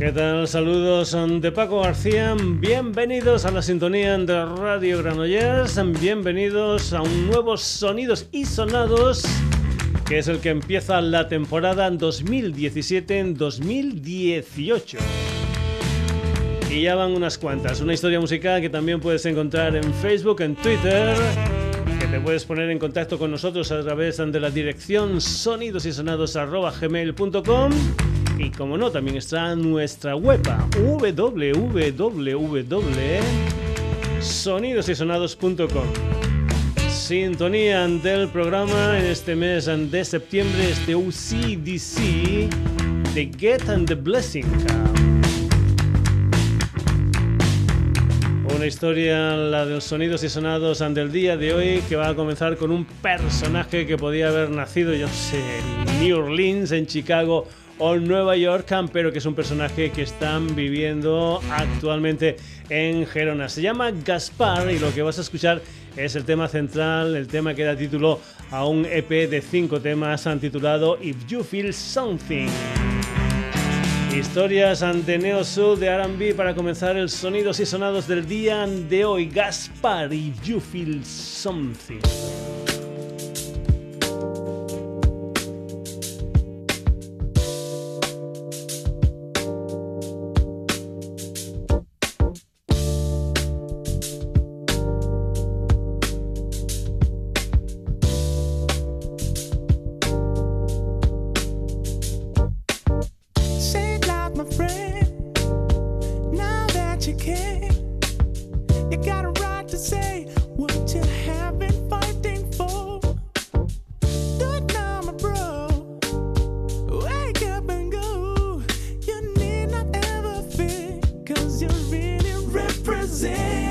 ¿Qué tal? Saludos de Paco García. Bienvenidos a la sintonía de Radio Granollers. Bienvenidos a un nuevo Sonidos y Sonados que es el que empieza la temporada 2017-2018. Y ya van unas cuantas. Una historia musical que también puedes encontrar en Facebook, en Twitter, que te puedes poner en contacto con nosotros a través de la dirección sonidosysonados.gmail.com y como no, también está nuestra web www.sonidosysonados.com. Sintonía del programa en este mes de septiembre, este UCDC The Get and the Blessing. Una historia, la de los sonidos y sonados del día de hoy, que va a comenzar con un personaje que podía haber nacido, yo sé, en New Orleans, en Chicago o Nueva York, pero que es un personaje que están viviendo actualmente en Gerona. Se llama Gaspar y lo que vas a escuchar es el tema central, el tema que da título a un EP de cinco temas titulado If You Feel Something. Historias ante Neo de R&B para comenzar el sonidos y sonados del día de hoy. Gaspar, If You Feel Something. losing.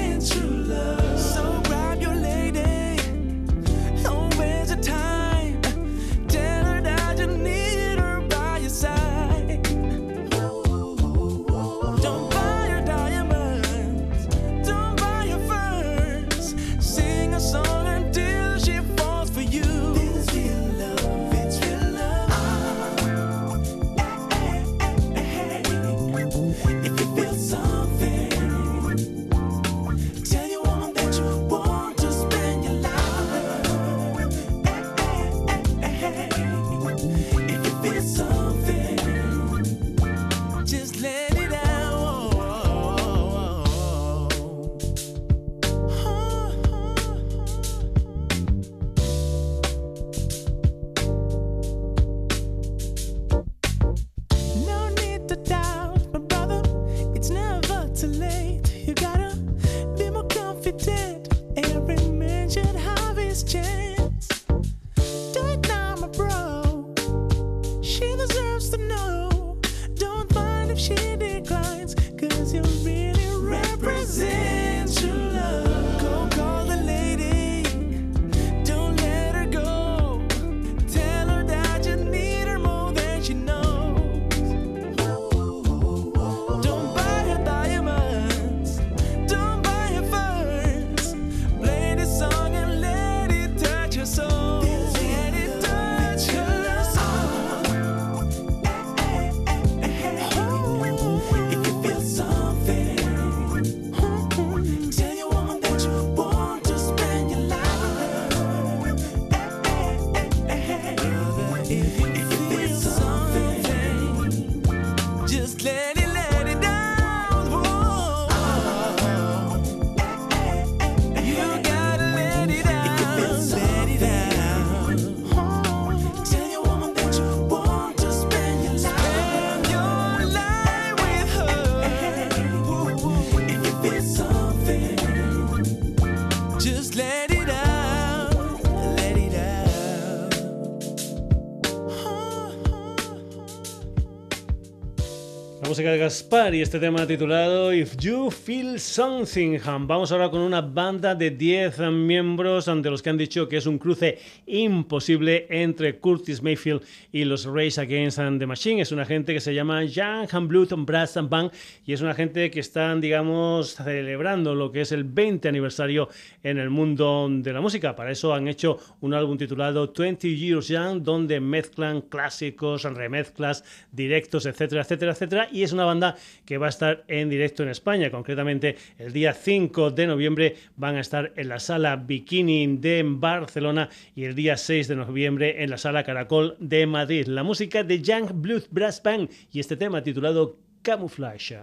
Música de Gaspar y este tema titulado If You Feel Something. Vamos ahora con una banda de 10 miembros ante los que han dicho que es un cruce imposible entre Curtis Mayfield y los Race Against the Machine. Es una gente que se llama Young and Blue Brass and Band y es una gente que están, digamos, celebrando lo que es el 20 aniversario en el mundo de la música. Para eso han hecho un álbum titulado 20 Years Young, donde mezclan clásicos, remezclas, directos, etcétera, etcétera, etcétera. Y es una banda que va a estar en directo en España. Concretamente, el día 5 de noviembre van a estar en la sala Bikini de Barcelona y el día 6 de noviembre en la sala Caracol de Madrid. La música de Young Blues Brass Band y este tema titulado Camouflage.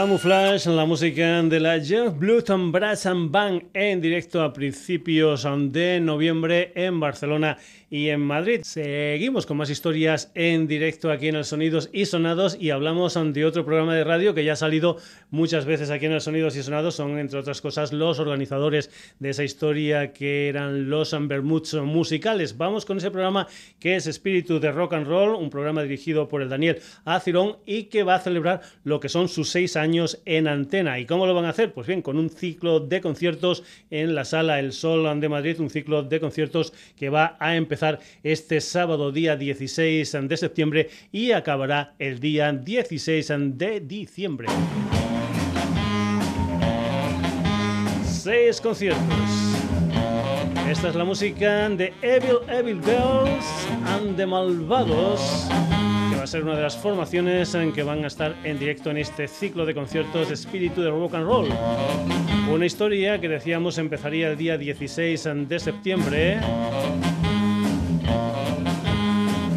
Camouflage, la música de la Jeff Bluton Brass and Band en directo a principios de noviembre en Barcelona y en Madrid. Seguimos con más historias en directo aquí en el Sonidos y Sonados y hablamos de otro programa de radio que ya ha salido muchas veces aquí en el Sonidos y Sonados. Son, entre otras cosas, los organizadores de esa historia que eran los Bermuds musicales. Vamos con ese programa que es Espíritu de Rock and Roll, un programa dirigido por el Daniel Acirón y que va a celebrar lo que son sus seis años en antena. ¿Y cómo lo van a hacer? Pues bien, con un ciclo de conciertos en la sala El Sol de Madrid, un ciclo de conciertos que va a empezar este sábado día 16 de septiembre y acabará el día 16 de diciembre. Seis conciertos. Esta es la música de Evil Evil Girls and the Malvados, que va a ser una de las formaciones en que van a estar en directo en este ciclo de conciertos Espíritu de Rock and Roll. Una historia que decíamos empezaría el día 16 de septiembre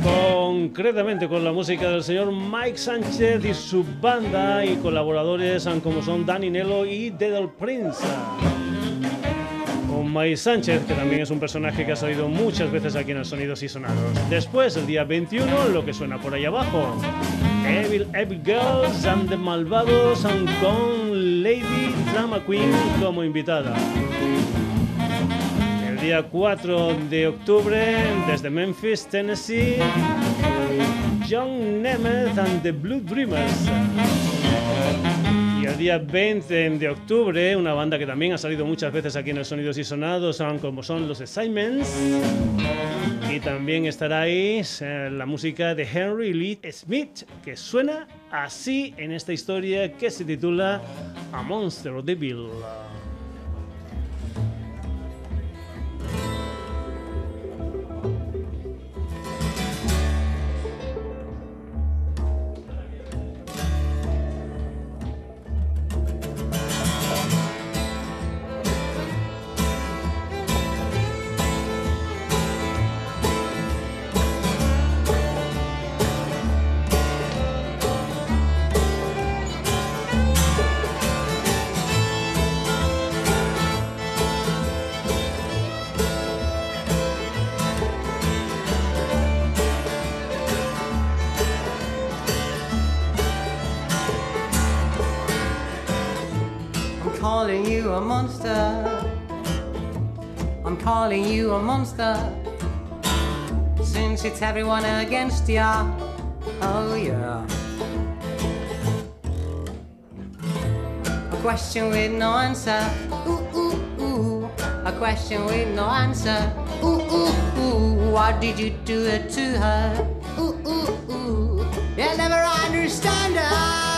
concretamente con la música del señor Mike Sánchez y su banda y colaboradores como son Danny Nello y Dedal Prince. Con Mike Sánchez, que también es un personaje que ha salido muchas veces aquí en el Sonidos y Sonados. Después, el día 21, lo que suena por ahí abajo. Evil Evil Girls and the Malvados and con Lady Drama Queen como invitada día 4 de octubre desde Memphis, Tennessee, John Nemeth and the Blue Dreamers. Y el día 20 de octubre, una banda que también ha salido muchas veces aquí en el Sonidos y Sonados, como son los Assignments. Y también estará ahí eh, la música de Henry Lee Smith, que suena así en esta historia que se titula A Monster of the Bill. calling you a monster since it's everyone against ya. Oh, yeah. A question with no answer. Ooh, ooh, ooh. A question with no answer. Ooh, ooh, ooh. Why did you do it to her? Ooh, ooh, ooh. You'll never understand her.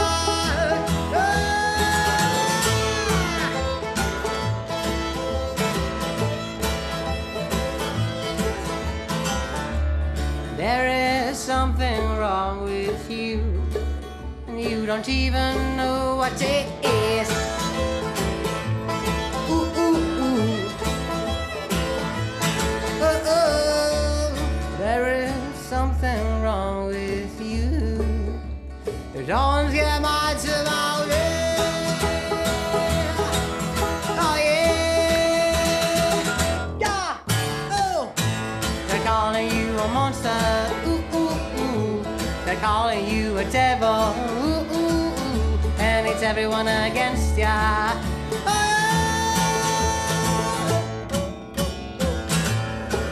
Something wrong with you, and you don't even know what it is. Ooh, ooh, ooh. Oh, oh. There is something wrong with you. Don't get mad about everyone against ya.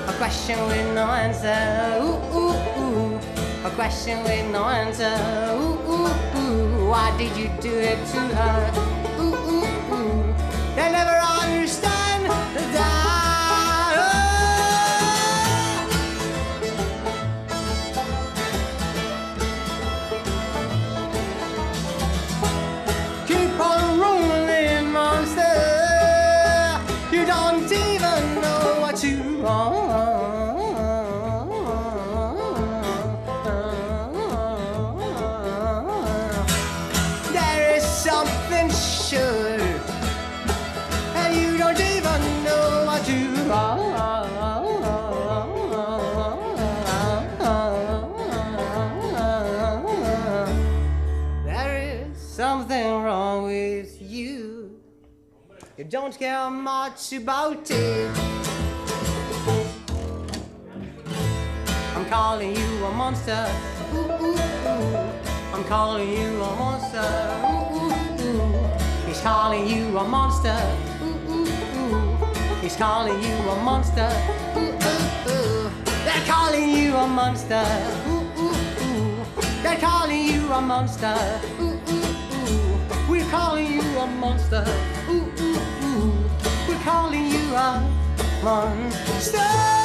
A question with no answer, ooh, ooh, ooh. A question with no answer, ooh, ooh, ooh. Why did you do it to her? Ooh, ooh, ooh. They never understand don't care much about it. I'm calling you a monster. Ooh, ooh, ooh. I'm calling you a monster. Ooh, ooh, ooh. He's calling you a monster. Ooh, ooh, ooh. He's calling you a monster. Ooh, ooh, ooh. They're calling you a monster. Ooh, ooh, ooh. They're calling you a monster. Ooh, ooh, ooh. We're calling you a monster. Calling you a monster. Monster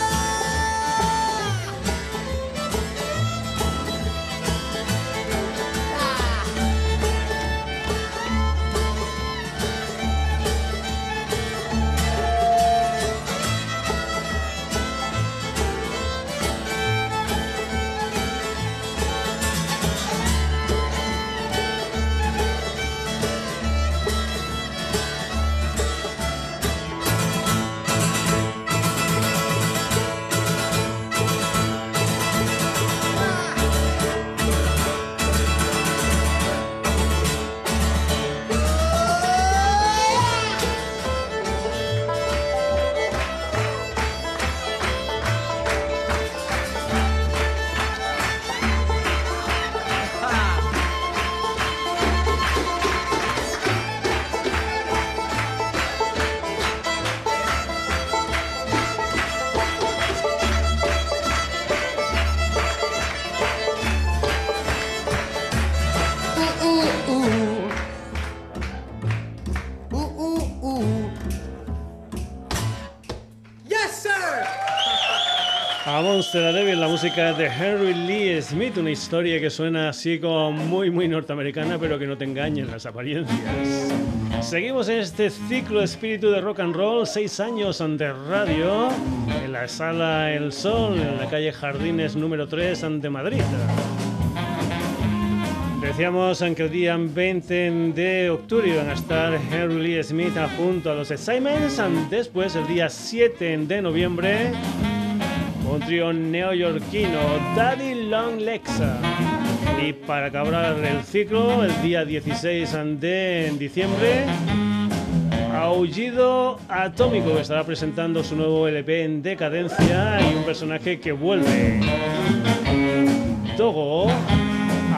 música de Henry Lee Smith, una historia que suena así como muy muy norteamericana, pero que no te engañen las apariencias. Seguimos en este ciclo espíritu de rock and roll, seis años de radio, en la sala El Sol, en la calle Jardines número 3 de Madrid. Decíamos que el día 20 de octubre iban a estar Henry Lee Smith junto a los Excitements, después el día 7 de noviembre un trío neoyorquino, Daddy Long Lexa. Y para acabar el ciclo, el día 16 de diciembre, Aullido Atómico, que estará presentando su nuevo LP en decadencia y un personaje que vuelve. Togo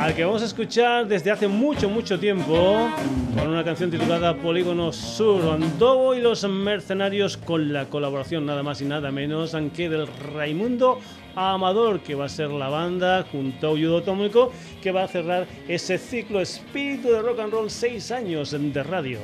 al que vamos a escuchar desde hace mucho, mucho tiempo, con una canción titulada Polígono Sur, Andobo y los Mercenarios, con la colaboración nada más y nada menos que del Raimundo Amador, que va a ser la banda junto a Uyudo Atómico, que va a cerrar ese ciclo espíritu de rock and roll, seis años de radio.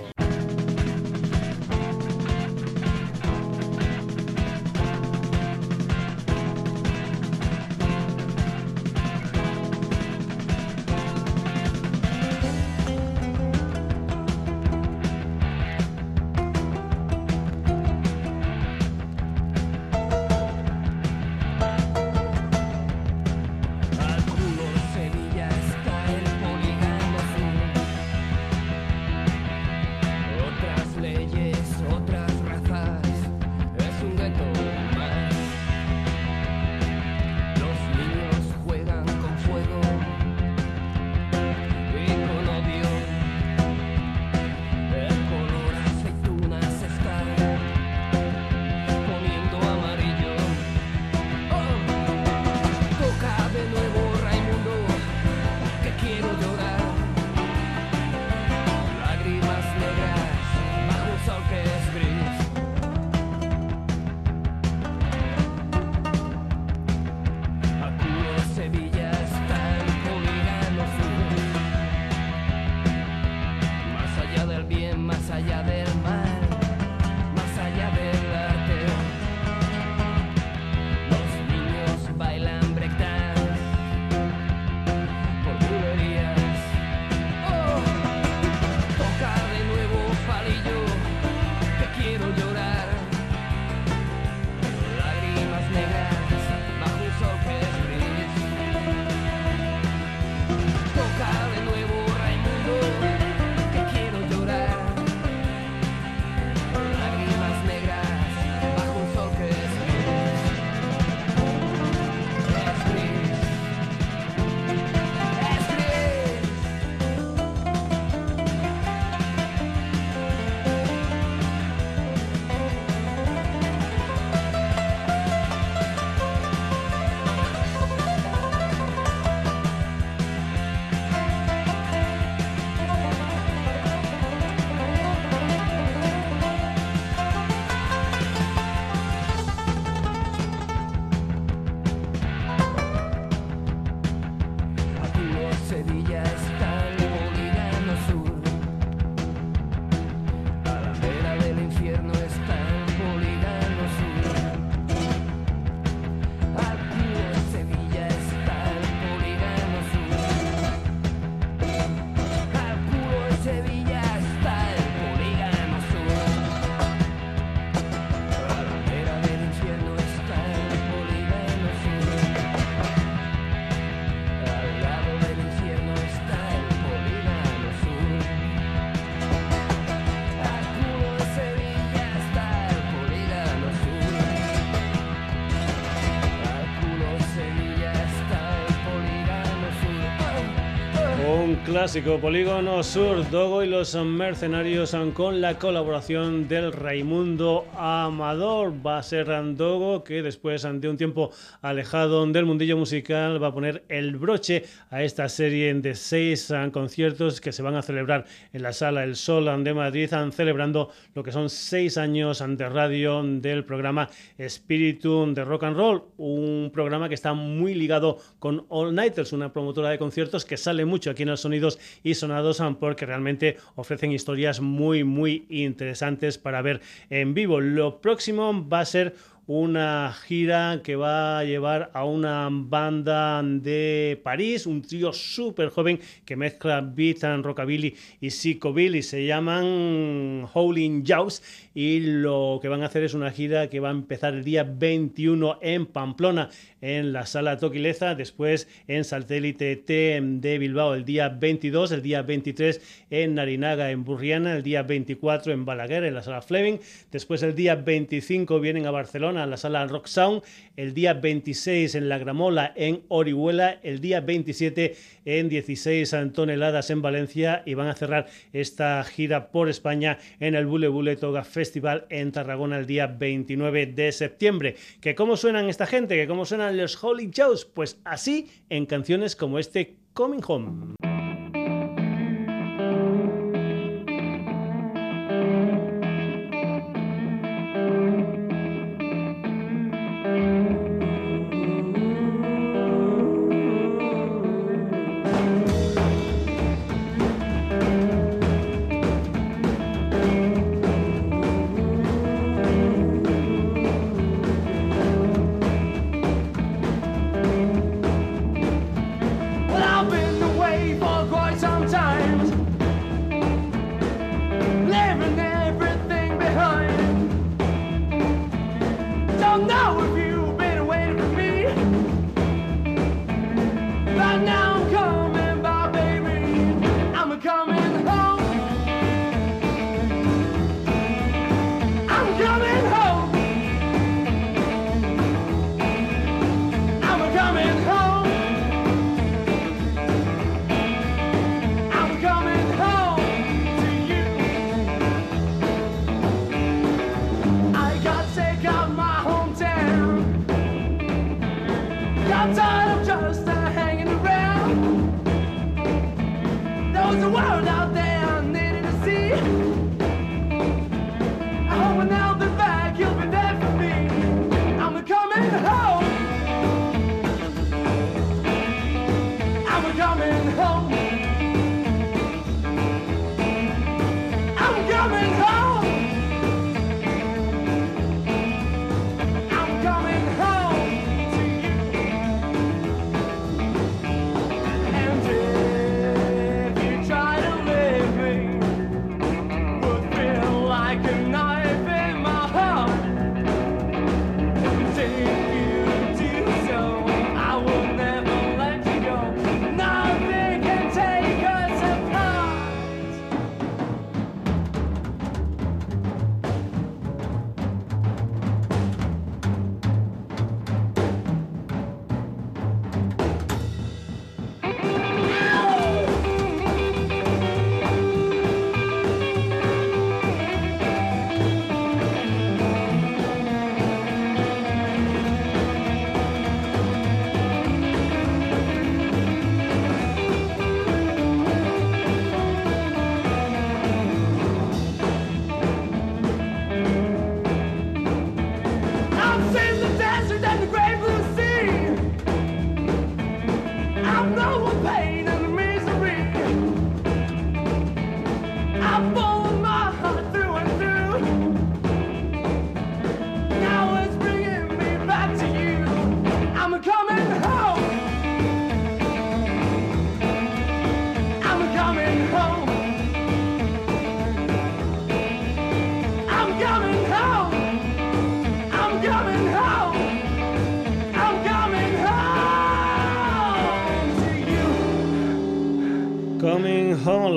Clásico, Polígono Sur, Dogo y los mercenarios con la colaboración del Raimundo Amador. Va a ser Dogo que después de un tiempo alejado del mundillo musical va a poner el broche a esta serie de seis conciertos que se van a celebrar en la Sala El Sol de Madrid, celebrando lo que son seis años de radio del programa Espíritu de Rock and Roll, un programa que está muy ligado con All Nighters, una promotora de conciertos que sale mucho aquí en los sonidos y sonados porque realmente ofrecen historias muy, muy interesantes para ver en vivo. Lo próximo va a ser una gira que va a llevar a una banda de París, un trío súper joven que mezcla beat and rockabilly y psychobilly, se llaman Howling Jaws y lo que van a hacer es una gira que va a empezar el día 21 en Pamplona en la sala Toquileza, después en Satélite T de Bilbao el día 22, el día 23 en Narinaga en Burriana, el día 24 en Balaguer en la sala Fleming, después el día 25 vienen a Barcelona en la sala Rock Sound, el día 26 en La Gramola en Orihuela, el día 27 en 16 toneladas en Valencia y van a cerrar esta gira por España en el Bule Bule Toga Festival en Tarragona el día 29 de septiembre. ¿Que cómo suenan esta gente? ¿Que cómo suenan los Holy Shows? Pues así en canciones como este Coming Home.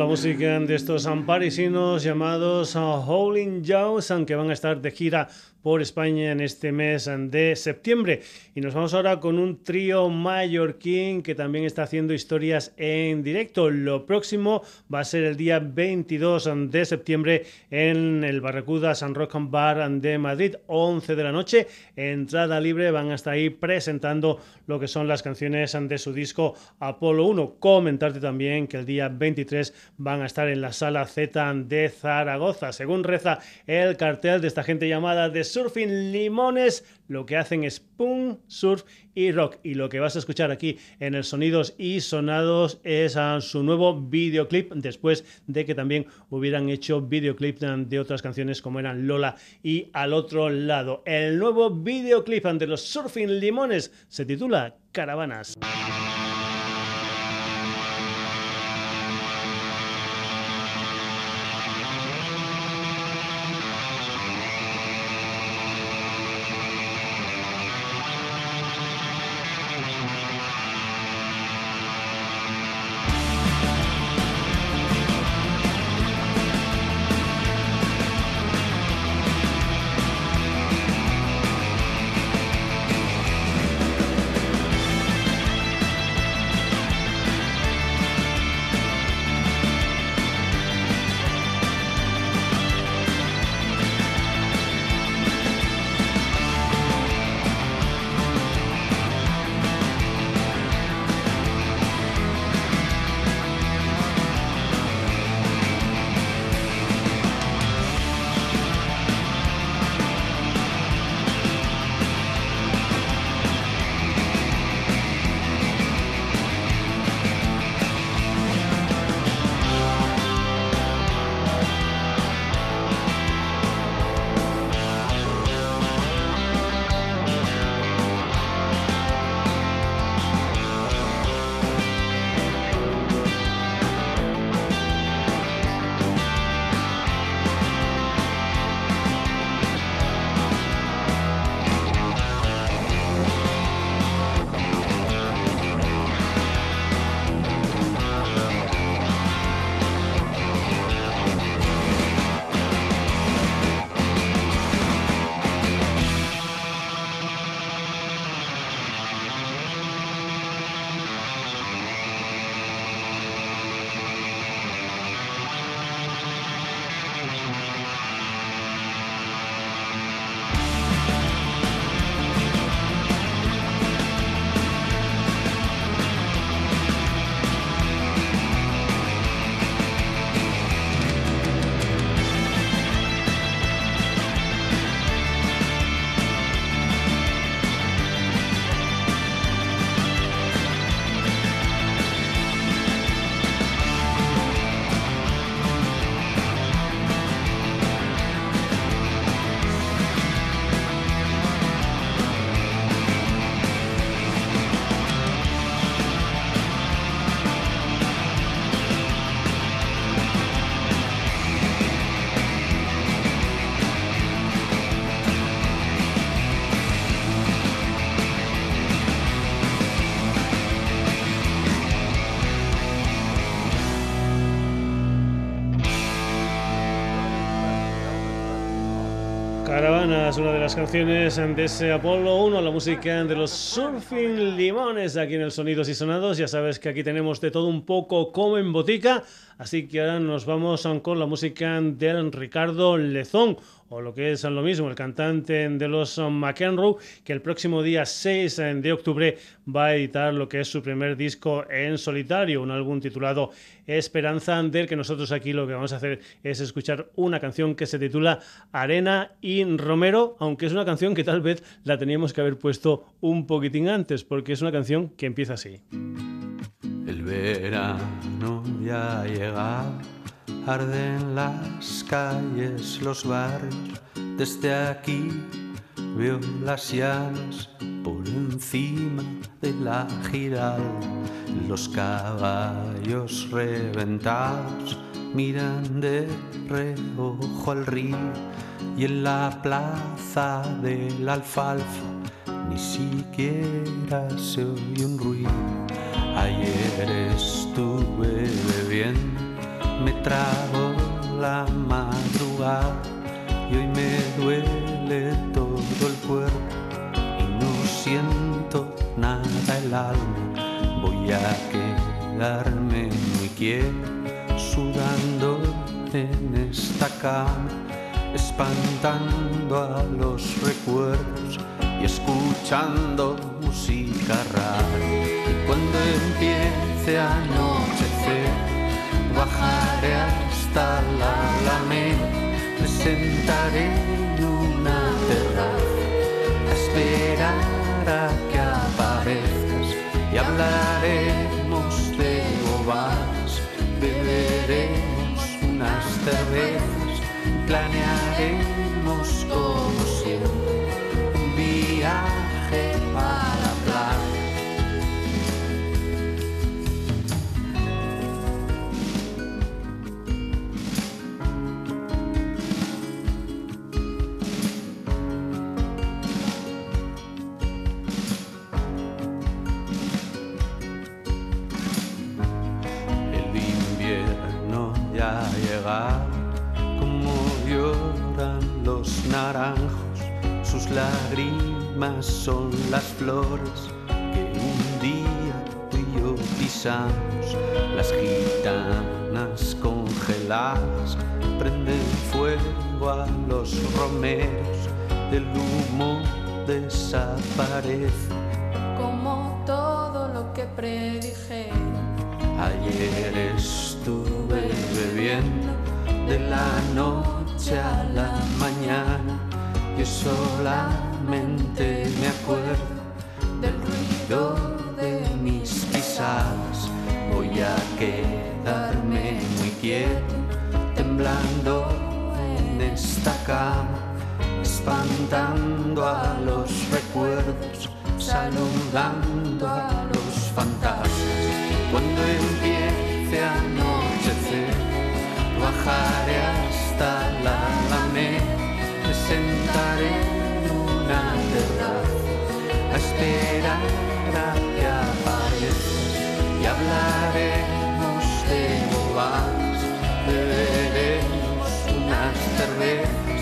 Música de estos parisinos llamados uh, Howling Jaws, aunque van a estar de gira por España en este mes de septiembre. Y nos vamos ahora con un trío mallorquín que también está haciendo historias en directo. Lo próximo va a ser el día 22 de septiembre en el Barracuda San Rock Bar de Madrid, 11 de la noche. Entrada libre, van hasta ahí presentando lo que son las canciones de su disco Apolo 1. Comentarte también que el día 23 van a estar en la sala Z de Zaragoza. Según reza el cartel de esta gente llamada The Surfing Limones, lo que hacen es punk, surf y rock. Y lo que vas a escuchar aquí en el Sonidos y Sonados es a su nuevo videoclip, después de que también hubieran hecho videoclip de otras canciones como eran Lola y Al otro lado. El nuevo videoclip de los Surfing Limones se titula Caravanas. Es una de las canciones de ese Apolo 1, la música de los Surfing Limones aquí en el Sonidos y Sonados. Ya sabes que aquí tenemos de todo un poco como en botica, así que ahora nos vamos con la música de Ricardo Lezón o lo que es lo mismo, el cantante de los McEnroe, que el próximo día 6 de octubre va a editar lo que es su primer disco en solitario, un álbum titulado Esperanza, del que nosotros aquí lo que vamos a hacer es escuchar una canción que se titula Arena y Romero, aunque es una canción que tal vez la teníamos que haber puesto un poquitín antes, porque es una canción que empieza así. El verano ya ha llegado Arden las calles, los barrios, desde aquí veo las llanas por encima de la giral. Los caballos reventados miran de reojo al río y en la plaza del alfalfa ni siquiera se oye un ruido. Ayer estuve bebiendo me trago la madrugada y hoy me duele todo el cuerpo y no siento nada el alma. Voy a quedarme muy quieto, sudando en esta cama, espantando a los recuerdos y escuchando música rara. Cuando empiece a anochecer, bajaré hasta la alameda, me sentaré en una terraza a esperar a que aparezcas y hablaremos de bobadas, beberemos unas cervezas, planearemos como siempre un como lloran los naranjos, sus lágrimas son las flores que un día tú y yo pisamos, las gitanas congeladas prenden fuego a los romeros, el humo desaparece. como todo lo que predije. Ayer estuve de la noche a la mañana y solamente me acuerdo del ruido de mis pisadas. Voy a quedarme muy quieto, temblando en esta cama, espantando a los recuerdos, saludando a los fantasmas. Cuando hasta la alameda, me sentaré en una terraza a esperar a que aparezcas y hablaremos de bobadas, beberemos unas cervezas,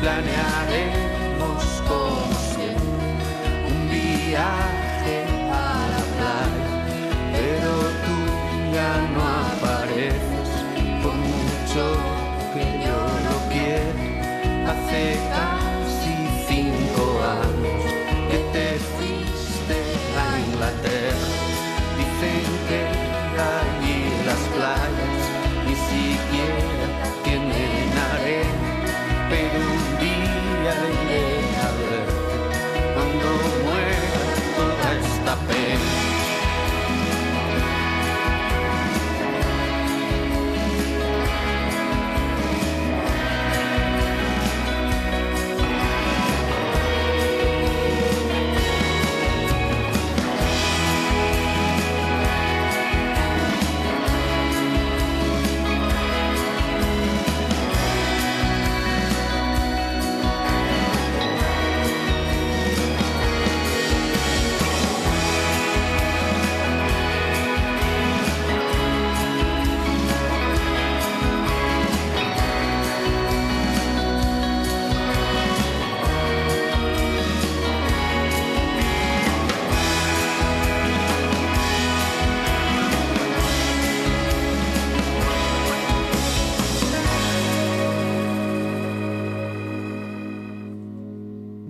planearemos como siempre un viaje a la playa, pero tú ya no apareces por que yo lo quiera. Hace casi cinco años que te fuiste a Inglaterra. Dicen que allí las playas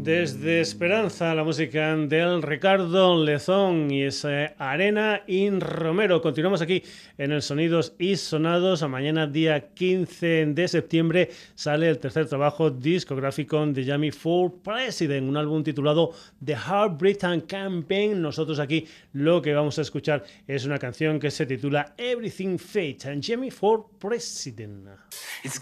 Desde Esperanza, la música del Ricardo Lezón y esa Arena in Romero. Continuamos aquí en el Sonidos y Sonados. A mañana, día 15 de septiembre, sale el tercer trabajo discográfico de Jamie for President, un álbum titulado The Heart Britain Campaign. Nosotros aquí lo que vamos a escuchar es una canción que se titula Everything Fate, and Jamie for President. It's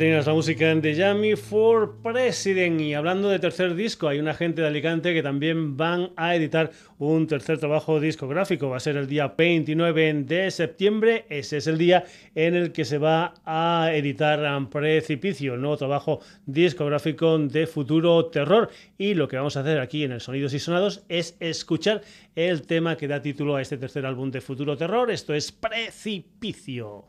Tenías la música de Yami for President. Y hablando de tercer disco, hay una gente de Alicante que también van a editar un tercer trabajo discográfico. Va a ser el día 29 de septiembre. Ese es el día en el que se va a editar Precipicio, el nuevo trabajo discográfico de futuro terror. Y lo que vamos a hacer aquí en el Sonidos y Sonados es escuchar el tema que da título a este tercer álbum de futuro terror. Esto es Precipicio.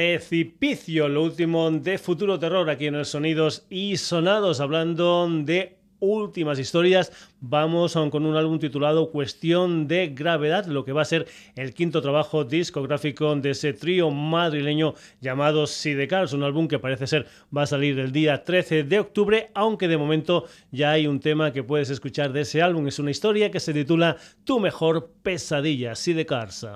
Precipicio, lo último de Futuro Terror aquí en el Sonidos y Sonados, hablando de últimas historias, vamos con un álbum titulado Cuestión de Gravedad, lo que va a ser el quinto trabajo discográfico de ese trío madrileño llamado Sidecars, un álbum que parece ser va a salir el día 13 de octubre, aunque de momento ya hay un tema que puedes escuchar de ese álbum, es una historia que se titula Tu mejor pesadilla, Sidecars.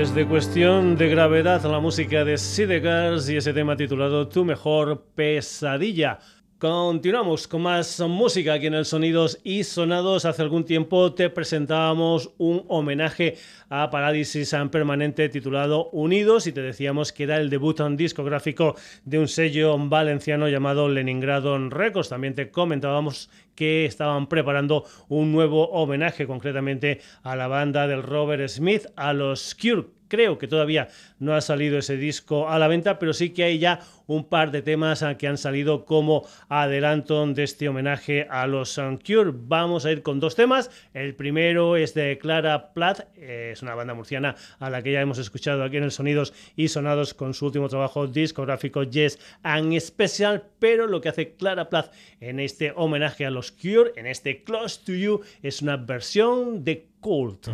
Es de cuestión de gravedad la música de Sidegars y ese tema titulado Tu mejor pesadilla. Continuamos con más música aquí en el Sonidos y Sonados. Hace algún tiempo te presentábamos un homenaje a Parálisis Permanente titulado Unidos y te decíamos que era el debut discográfico de un sello valenciano llamado Leningrado Records. También te comentábamos que estaban preparando un nuevo homenaje concretamente a la banda del Robert Smith, a los Cure Creo que todavía no ha salido ese disco a la venta, pero sí que hay ya un par de temas que han salido como adelanto de este homenaje a los Cure. Vamos a ir con dos temas. El primero es de Clara Plath, es una banda murciana a la que ya hemos escuchado aquí en el Sonidos y Sonados con su último trabajo discográfico Yes and Special, pero lo que hace Clara Plath en este homenaje a los Cure, en este Close to You, es una versión de culto.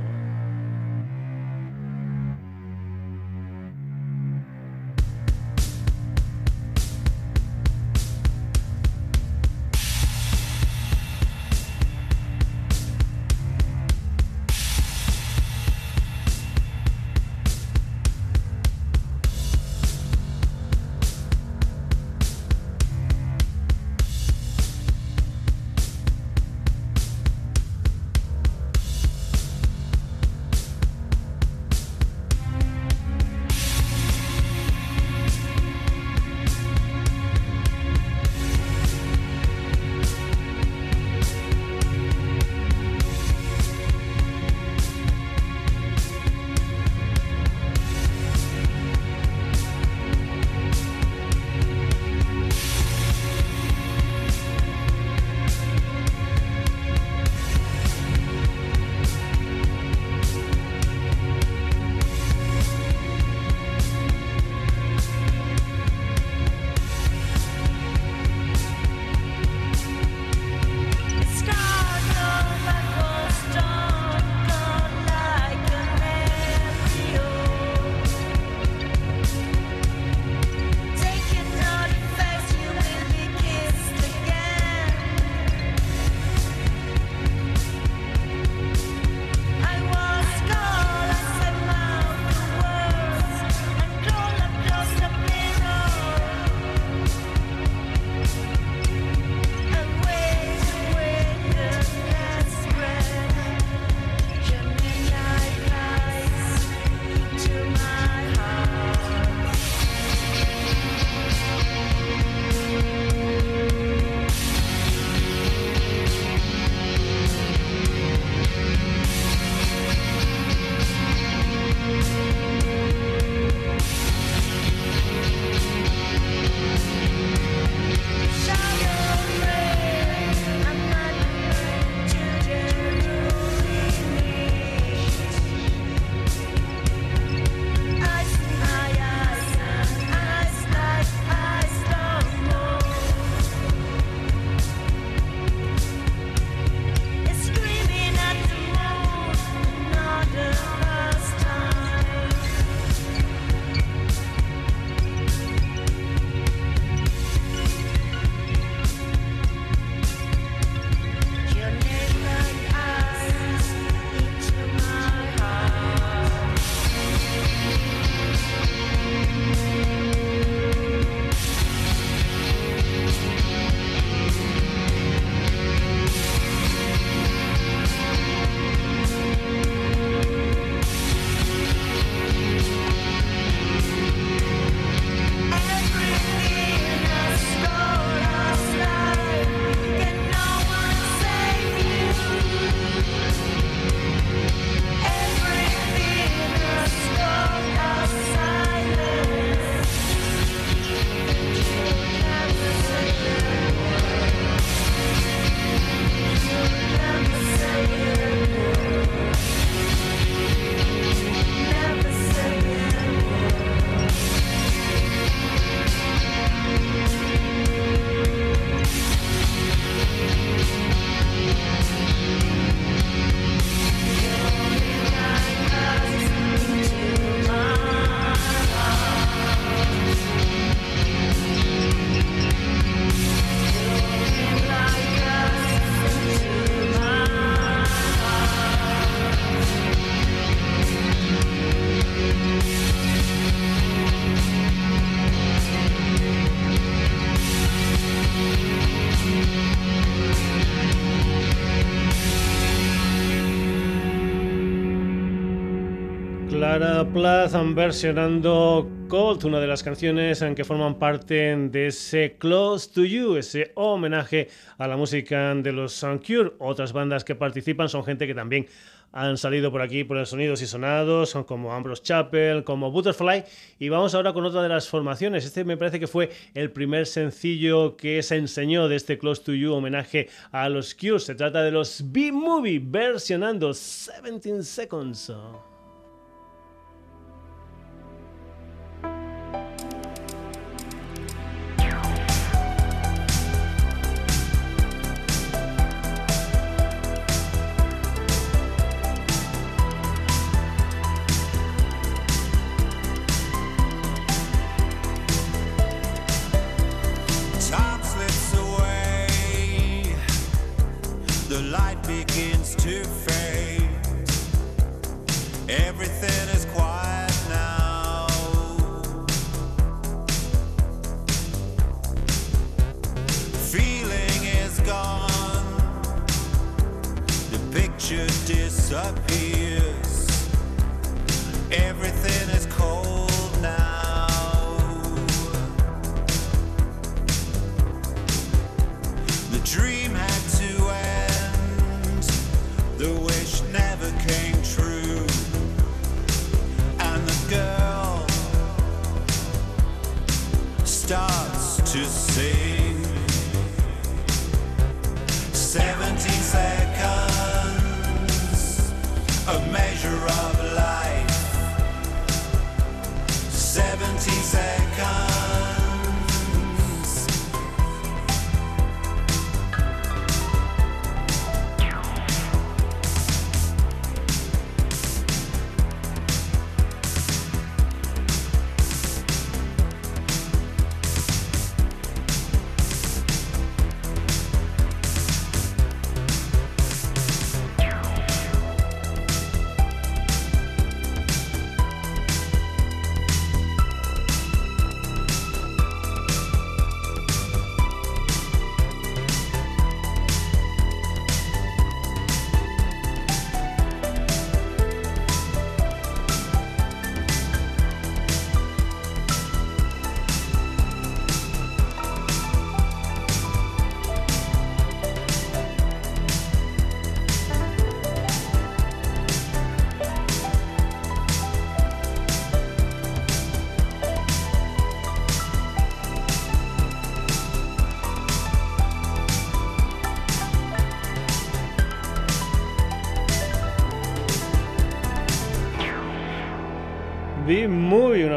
Plath versionando Cold, una de las canciones en que forman parte de ese Close to You, ese homenaje a la música de los Sound Cure. Otras bandas que participan son gente que también han salido por aquí por los sonidos y sonados, son como Ambrose Chapel, como Butterfly. Y vamos ahora con otra de las formaciones. Este me parece que fue el primer sencillo que se enseñó de este Close to You homenaje a los Cure. Se trata de los B-Movie versionando 17 Seconds.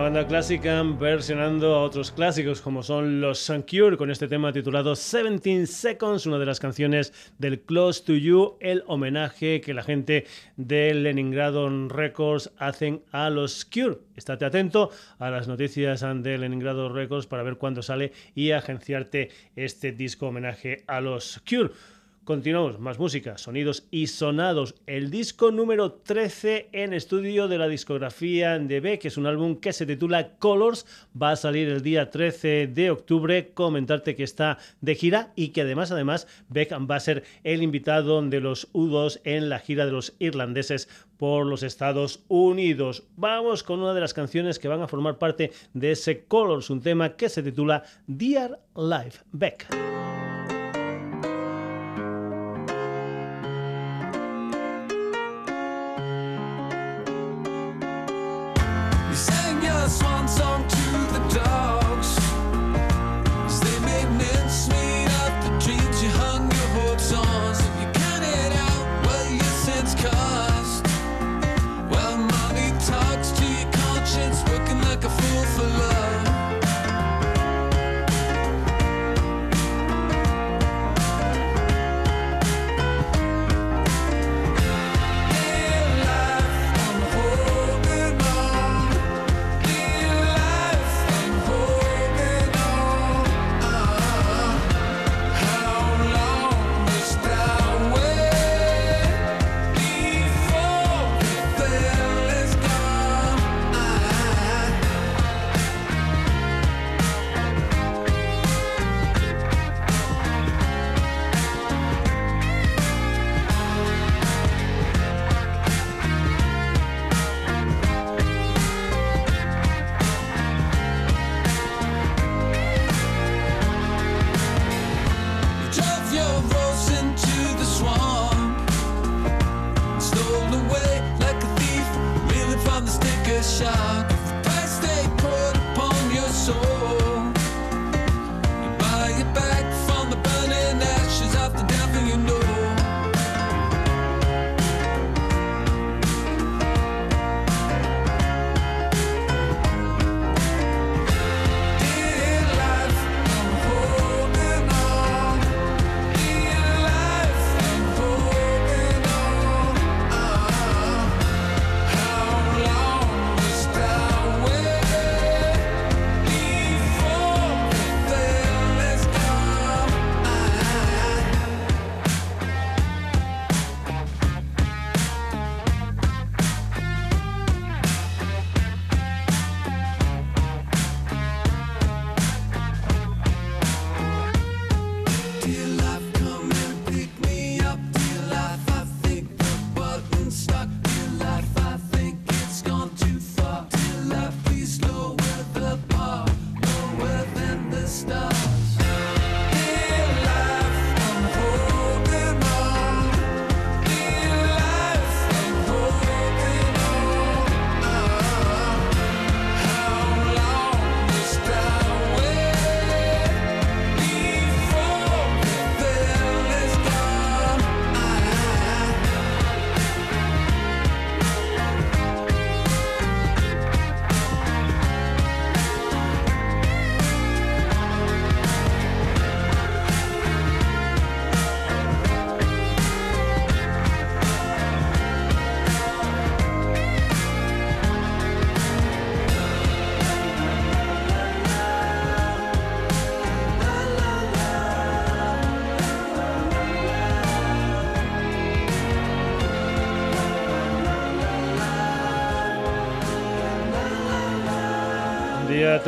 Banda clásica versionando a otros clásicos como son los Cure con este tema titulado 17 Seconds, una de las canciones del Close to You, el homenaje que la gente de Leningrado Records hacen a los Cure. Estate atento a las noticias de Leningrado Records para ver cuándo sale y agenciarte este disco homenaje a los Cure. Continuamos, más música, sonidos y sonados. El disco número 13 en estudio de la discografía de Beck, que es un álbum que se titula Colors, va a salir el día 13 de octubre. Comentarte que está de gira y que además, además, Beck va a ser el invitado de los U2 en la gira de los irlandeses por los Estados Unidos. Vamos con una de las canciones que van a formar parte de ese Colors, un tema que se titula Dear Life Beck.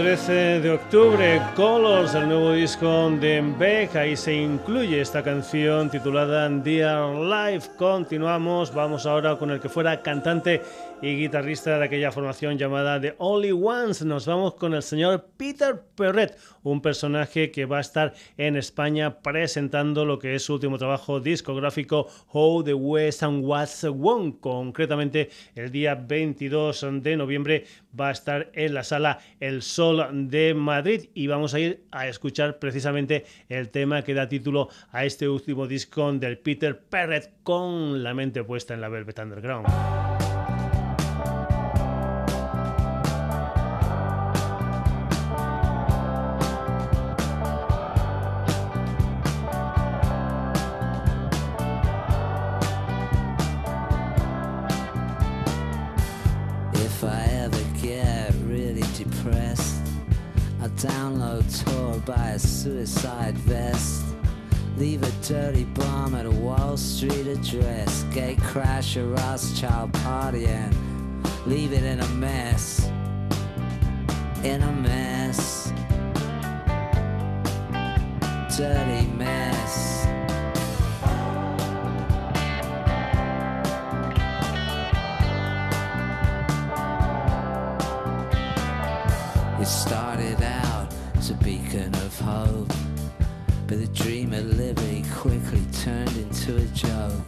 13 de octubre, Colors, el nuevo disco de Beck. Ahí se incluye esta canción titulada Dear Life. Continuamos, vamos ahora con el que fuera cantante y guitarrista de aquella formación llamada The Only Ones. Nos vamos con el señor Peter Perret, un personaje que va a estar en España presentando lo que es su último trabajo discográfico How the West and What's One. Concretamente, el día 22 de noviembre va a estar en la sala El Sol de Madrid y vamos a ir a escuchar precisamente el tema que da título a este último disco del Peter Perret con la mente puesta en la Velvet Underground. Suicide vest. Leave a dirty bomb at a Wall Street address. Gate crash, a Rothschild party, and leave it in a mess. In a mess. Dirty mess. But the dream of liberty quickly turned into a joke.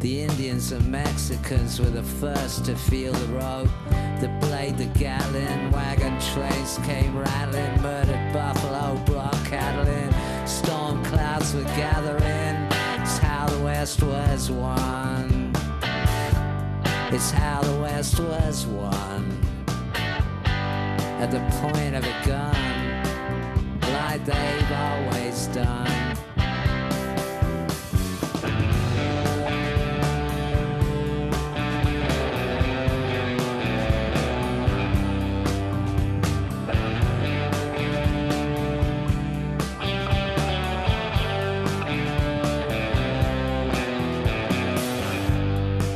The Indians and Mexicans were the first to feel the rope. The blade, the gallon, wagon trains came rattling, murdered buffalo, block cattling. Storm clouds were gathering. It's how the West was won. It's how the West was won. At the point of a gun, they've always done.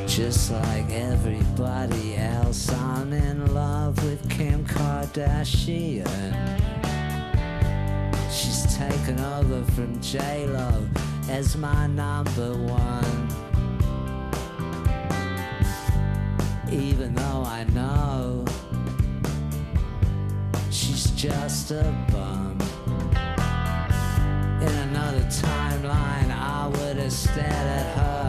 Just like everybody else, I'm in love with Kim Kardashian. Taken over from J-Lo as my number one. Even though I know she's just a bum. In another timeline, I would have stared at her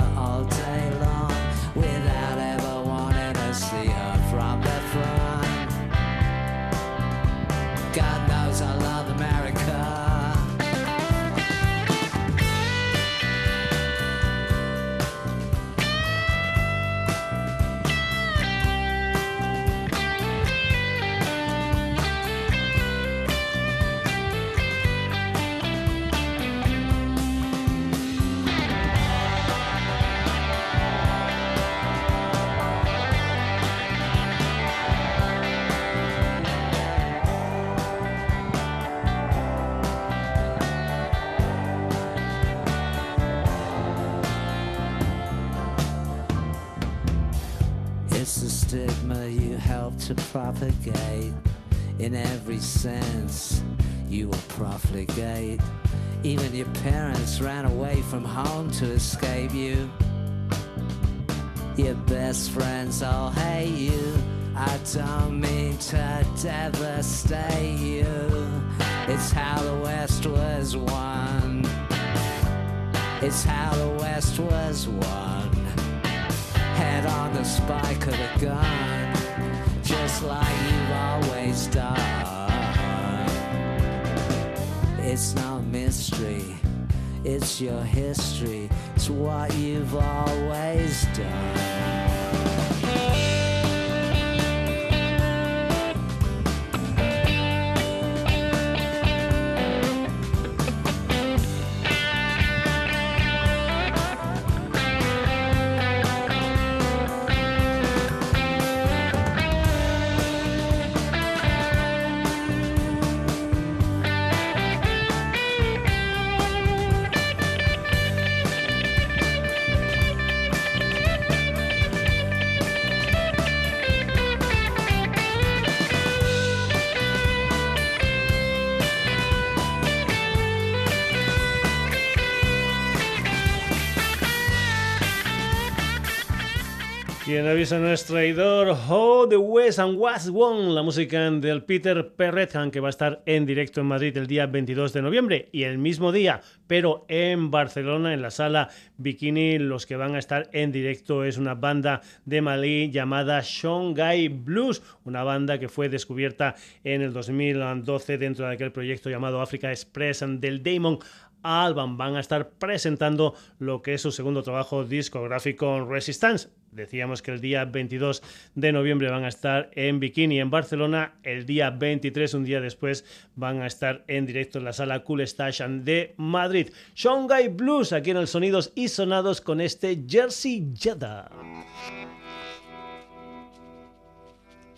to propagate. In every sense, you will profligate. Even your parents ran away from home to escape you. Your best friends all hate you. I don't mean to devastate you. It's how the West was won. It's how the West was won head on the spike of a gun, like you've always. It's not mystery, it's your history, it's what you've always done. Quien avisa no es traidor, How the West and What's One, la música del Peter Perrethan, que va a estar en directo en Madrid el día 22 de noviembre y el mismo día, pero en Barcelona, en la sala Bikini, los que van a estar en directo es una banda de Malí llamada Shongai Blues, una banda que fue descubierta en el 2012 dentro de aquel proyecto llamado Africa Express del Damon Alban van a estar presentando lo que es su segundo trabajo discográfico Resistance. Decíamos que el día 22 de noviembre van a estar en Bikini en Barcelona, el día 23, un día después, van a estar en directo en la sala Cool Station de Madrid. Shongai Blues aquí en el Sonidos y Sonados con este Jersey Yada.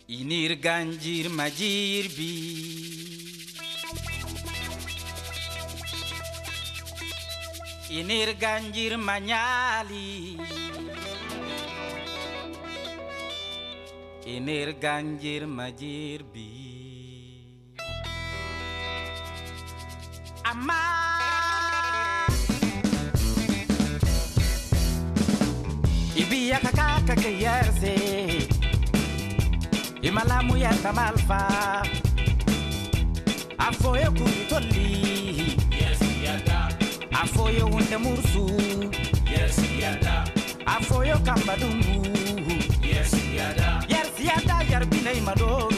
Inir ganjir majir Sinir ganjir manyali. Inir ganjir majir bi. Aman ibiya kakaka keyerze imalamu yatamalfa afoye ya kuritoli afoyo wunde mursu. Yes yada afoyo kambadungu yes yada yes yada yarbinay madoro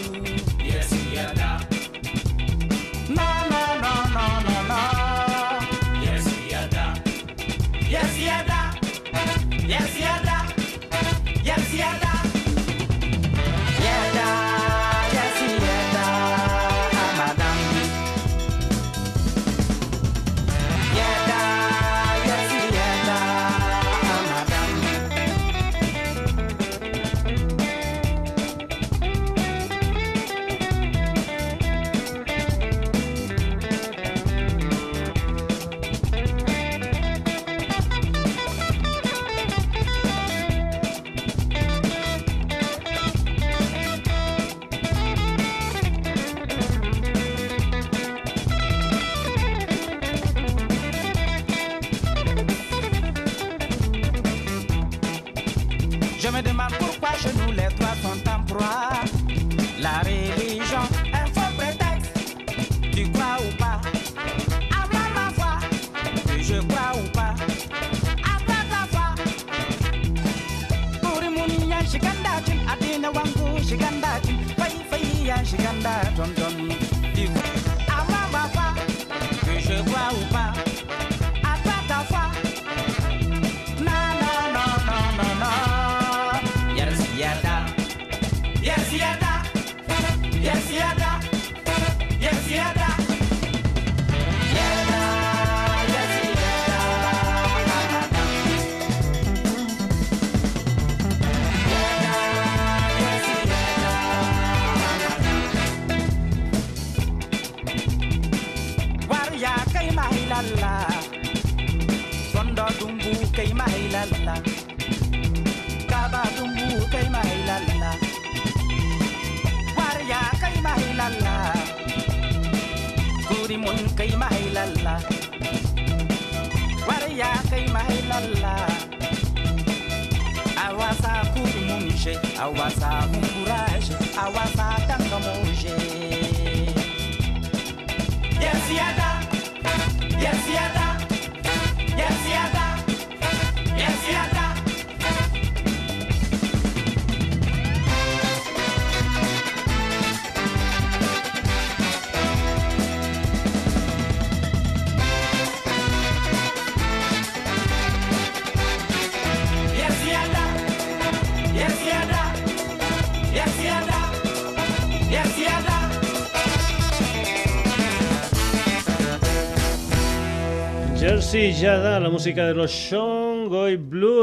trillada, la música de los shows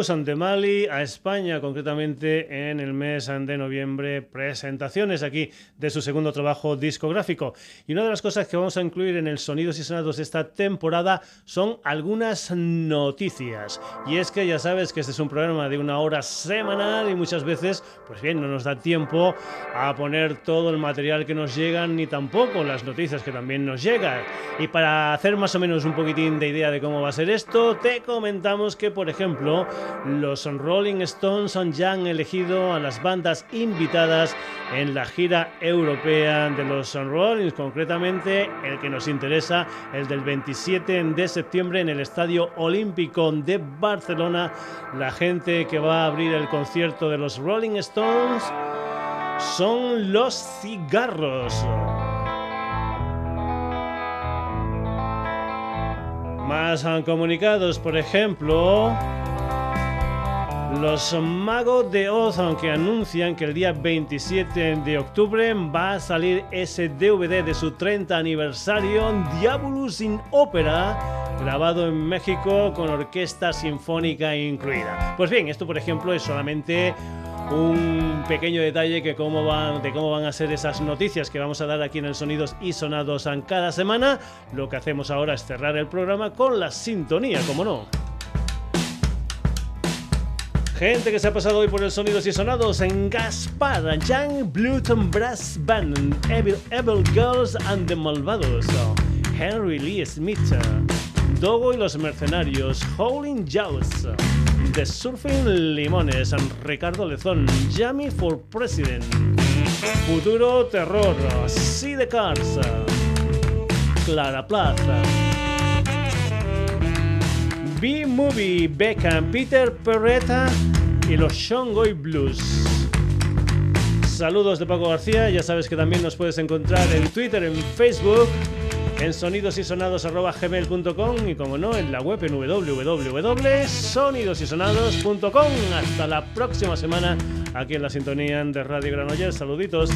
Blues ante Mali a España, concretamente en el mes de noviembre, presentaciones aquí de su segundo trabajo discográfico. Y una de las cosas que vamos a incluir en el Sonidos y Sonados de esta temporada son algunas noticias. Y es que ya sabes que este es un programa de una hora semanal y muchas veces, pues bien, no nos da tiempo a poner todo el material que nos llega, ni tampoco las noticias que también nos llegan. Y para hacer más o menos un poquitín de idea de cómo va a ser esto, te comentamos que, por ejemplo, los Rolling Stones ya han elegido a las bandas invitadas en la gira europea de los Rolling, concretamente el que nos interesa, el del 27 de septiembre en el Estadio Olímpico de Barcelona. La gente que va a abrir el concierto de los Rolling Stones son los cigarros. Más han comunicados, por ejemplo, los magos de Oz, que anuncian que el día 27 de octubre va a salir ese DVD de su 30 aniversario, Diabolus in Opera, grabado en México con orquesta sinfónica incluida. Pues bien, esto por ejemplo es solamente un pequeño detalle que cómo van, de cómo van a ser esas noticias que vamos a dar aquí en el Sonidos y Sonados cada semana. Lo que hacemos ahora es cerrar el programa con la sintonía, como no. Gente que se ha pasado hoy por el Sonidos y Sonados en Gaspar, Young Bluton Brass Band, Evil, Evil Girls and the Malvados, Henry Lee Smith, Dogo y los Mercenarios, Howling Jaws. The Surfing Limones, Ricardo Lezón, Jamie for President, Futuro Terror, See the Cars, Clara Plaza, B-Movie, Beckham, Peter Perretta y los Shongoy Blues. Saludos de Paco García, ya sabes que también nos puedes encontrar en Twitter, en Facebook, en sonidosysonados.gmail.com y como no, en la web en www.sonidosysonados.com. Hasta la próxima semana aquí en la sintonía de Radio Granollers. Saluditos.